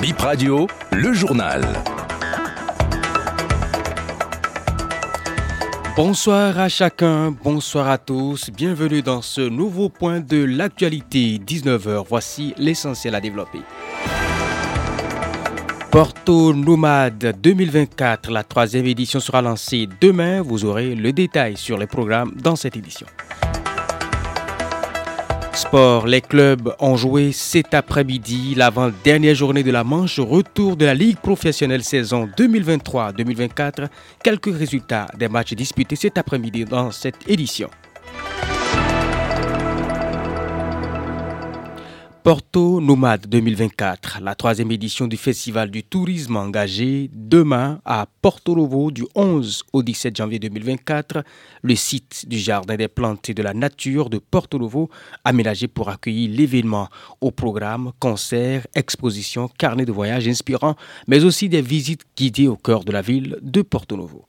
Bip Radio, le journal. Bonsoir à chacun, bonsoir à tous, bienvenue dans ce nouveau point de l'actualité 19h. Voici l'essentiel à développer. Porto Nomade 2024, la troisième édition sera lancée demain. Vous aurez le détail sur les programmes dans cette édition. Sport, les clubs ont joué cet après-midi l'avant-dernière journée de la manche retour de la Ligue professionnelle saison 2023-2024. Quelques résultats des matchs disputés cet après-midi dans cette édition. Porto Nomade 2024, la troisième édition du Festival du tourisme engagé demain à Porto Novo du 11 au 17 janvier 2024. Le site du Jardin des plantes et de la nature de Porto Novo, aménagé pour accueillir l'événement au programme, concerts, expositions, carnets de voyage inspirants, mais aussi des visites guidées au cœur de la ville de Porto Novo.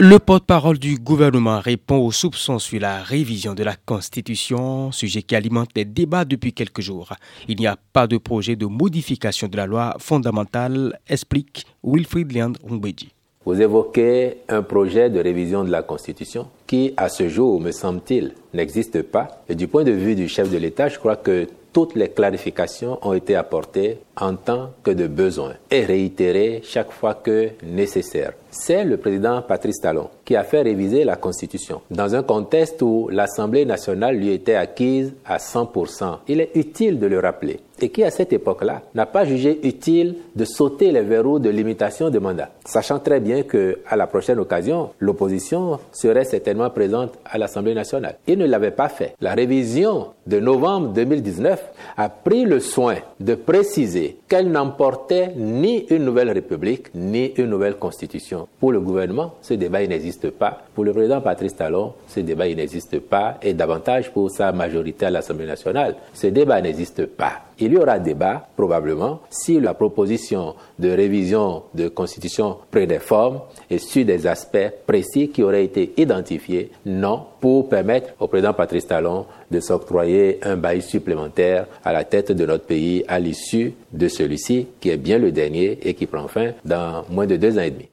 Le porte-parole du gouvernement répond aux soupçons sur la révision de la Constitution, sujet qui alimente les débats depuis quelques jours. Il n'y a pas de projet de modification de la loi fondamentale, explique Wilfried Leand Rumbedji. Vous évoquez un projet de révision de la Constitution qui, à ce jour, me semble-t-il, n'existe pas. Et du point de vue du chef de l'État, je crois que toutes les clarifications ont été apportées en tant que de besoin et réitérées chaque fois que nécessaire. C'est le président Patrice Talon qui a fait réviser la Constitution dans un contexte où l'Assemblée nationale lui était acquise à 100%. Il est utile de le rappeler et qui, à cette époque-là, n'a pas jugé utile de sauter les verrous de limitation de mandat, sachant très bien que, à la prochaine occasion, l'opposition serait certainement présente à l'Assemblée nationale. Il ne l'avait pas fait. La révision de novembre 2019 a pris le soin de préciser qu'elle n'emportait ni une nouvelle république, ni une nouvelle constitution. Pour le gouvernement, ce débat n'existe pas. Pour le président Patrice Talon, ce débat n'existe pas. Et davantage pour sa majorité à l'Assemblée nationale, ce débat n'existe pas. Il y aura débat, probablement, si la proposition de révision de constitution près des formes et sur des aspects précis qui auraient été identifiés, non, pour permettre au président Patrice Talon de s'octroyer un bail supplémentaire à la tête de notre pays à l'issue de celui-ci, qui est bien le dernier et qui prend fin dans moins de deux ans et demi.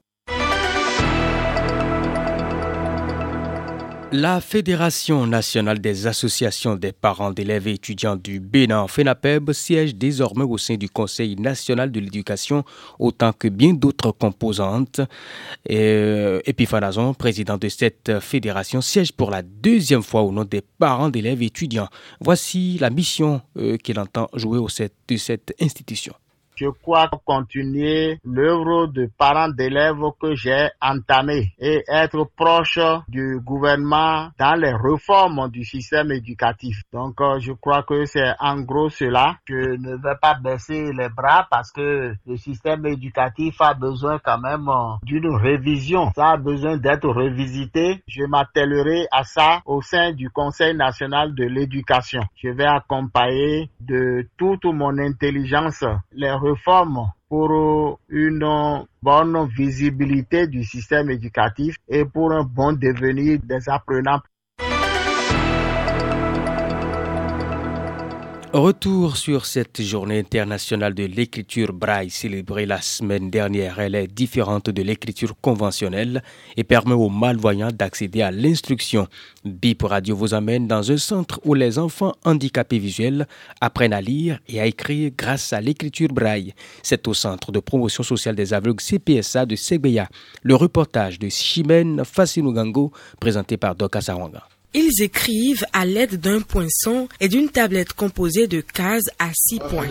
La Fédération nationale des associations des parents d'élèves et étudiants du Bénin, FENAPEB, siège désormais au sein du Conseil national de l'éducation, autant que bien d'autres composantes. Et Epiphanazon, président de cette fédération, siège pour la deuxième fois au nom des parents d'élèves et étudiants. Voici la mission euh, qu'il entend jouer au sein de cette institution. Je crois continuer l'œuvre de parents d'élèves que j'ai entamée et être proche du gouvernement dans les réformes du système éducatif. Donc, euh, je crois que c'est en gros cela. Je ne vais pas baisser les bras parce que le système éducatif a besoin quand même euh, d'une révision. Ça a besoin d'être revisité. Je m'attellerai à ça au sein du Conseil national de l'éducation. Je vais accompagner de toute mon intelligence les réformes pour une bonne visibilité du système éducatif et pour un bon devenir des apprenants. Retour sur cette journée internationale de l'écriture braille célébrée la semaine dernière. Elle est différente de l'écriture conventionnelle et permet aux malvoyants d'accéder à l'instruction. BIP Radio vous amène dans un centre où les enfants handicapés visuels apprennent à lire et à écrire grâce à l'écriture braille. C'est au centre de promotion sociale des aveugles CPSA de Segbeya. Le reportage de Chimène Fassinugango présenté par Doka Sarwanga. Ils écrivent à l'aide d'un poinçon et d'une tablette composée de cases à six points.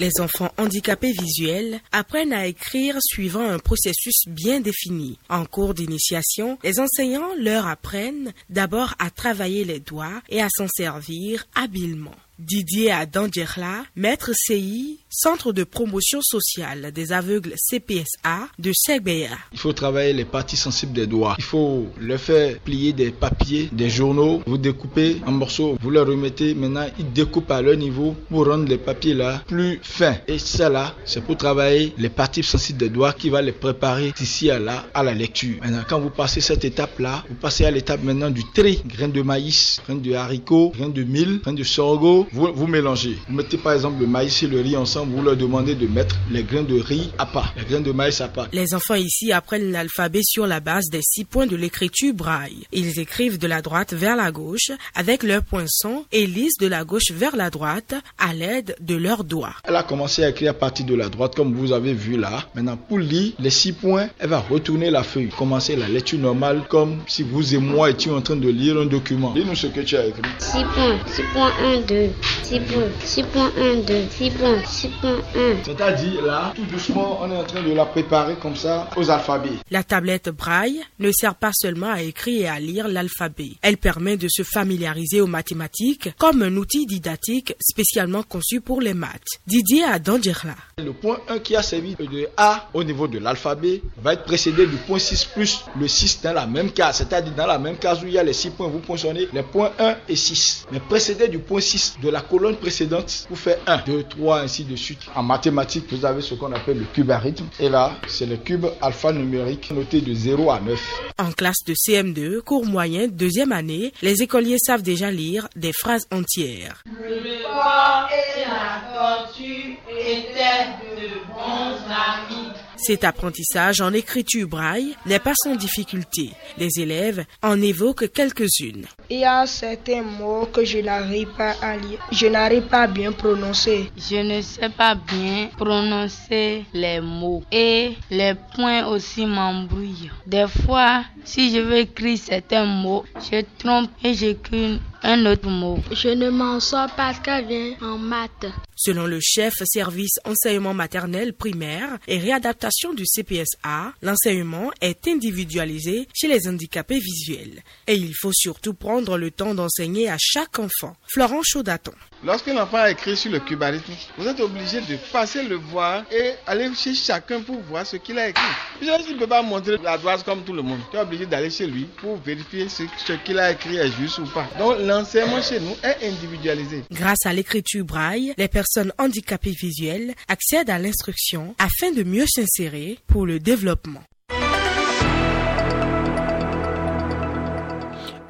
Les enfants handicapés visuels apprennent à écrire suivant un processus bien défini. En cours d'initiation, les enseignants leur apprennent d'abord à travailler les doigts et à s'en servir habilement. Didier Adandjerla, maître CI, Centre de promotion sociale des aveugles CPSA de Segbeya. Il faut travailler les parties sensibles des doigts. Il faut leur faire plier des papiers, des journaux. Vous découpez en morceaux, vous leur remettez. Maintenant, ils découpent à leur niveau pour rendre les papiers là plus fins. Et ça là, c'est pour travailler les parties sensibles des doigts qui va les préparer d'ici à là à la lecture. Maintenant, quand vous passez cette étape là, vous passez à l'étape maintenant du tri. Graines de maïs, graines de haricots, graines de mil, graines de sorgho. Vous, vous mélangez. Vous mettez par exemple le maïs et le riz ensemble. Vous leur demandez de mettre les grains de riz à part, les grains de maïs à part. Les enfants ici apprennent l'alphabet sur la base des six points de l'écriture braille. Ils écrivent de la droite vers la gauche avec leurs poinçons et lisent de la gauche vers la droite à l'aide de leurs doigts. Elle a commencé à écrire à partir de la droite comme vous avez vu là. Maintenant, pour lire les six points, elle va retourner la feuille, commencer la lecture normale comme si vous et moi étions en train de lire un document. Dis-nous ce que tu as écrit. 6 points, 6 points 1, 2, 6 points, 6 points 1, 2, 6 points, 6 points 1. C'est-à-dire là, tout doucement, on est en train de la préparer comme ça aux alphabets. La tablette braille ne sert pas seulement à écrire et à lire l'alphabet. Elle permet de se familiariser aux mathématiques comme un outil didactique spécialement conçu pour les maths. Didier Adandjerla. Le point 1 qui a servi de A au niveau de l'alphabet va être précédé du point 6 plus le 6 dans la même case. C'est-à-dire dans la même case où il y a les 6 points, vous poinçonnez les points 1 et 6. Mais précédé du point 6 de la colonne précédente, vous faites 1, 2, 3, ainsi de suite. En mathématiques, vous avez ce qu'on appelle le cubarisme. Et là, c'est le cube alphanumérique noté de 0 à 9. En classe de CM2, cours moyen, deuxième année, les écoliers savent déjà lire des phrases entières. Le porc et la tortue étaient de bons amis. Cet apprentissage en écriture braille n'est pas sans difficulté. Les élèves en évoquent quelques-unes. Il y a certains mots que je n'arrive pas à lire. Je n'arrive pas à bien prononcer. Je ne sais pas bien prononcer les mots et les points aussi m'embrouillent. Des fois, si je veux écrire certains mots, je trompe et j'écris un autre mot. Je ne m'en sors pas très bien en maths. Selon le chef service enseignement maternel primaire et réadaptation du CPSA, l'enseignement est individualisé chez les handicapés visuels. Et il faut surtout prendre le temps d'enseigner à chaque enfant. Florent Chaudaton. Lorsqu'un enfant a écrit sur le cubarisme, vous êtes obligé de passer le voir et aller chez chacun pour voir ce qu'il a écrit. Il ne peut pas montrer la droite comme tout le monde. Tu es obligé d'aller chez lui pour vérifier ce, ce qu'il a écrit est juste ou pas. Donc l'enseignement chez nous est individualisé. Grâce à l'écriture braille, les personnes handicapées visuelles accèdent à l'instruction afin de mieux s'insérer pour le développement.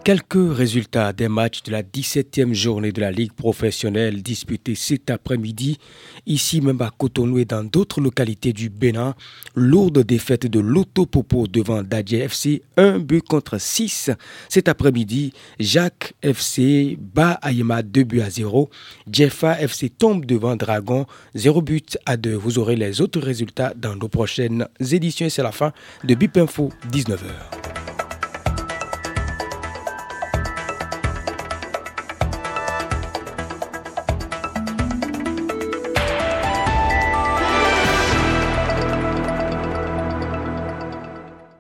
Quelques résultats des matchs de la 17e journée de la Ligue professionnelle disputée cet après-midi, ici même à Cotonou et dans d'autres localités du Bénin. Lourde défaite de l'Autopopo devant Dadje FC, un but contre 6. Cet après-midi, Jacques FC bat Ayema 2 buts à 0. Jeffa FC tombe devant Dragon, 0 but à 2. Vous aurez les autres résultats dans nos prochaines éditions. C'est la fin de Bip Info, 19h.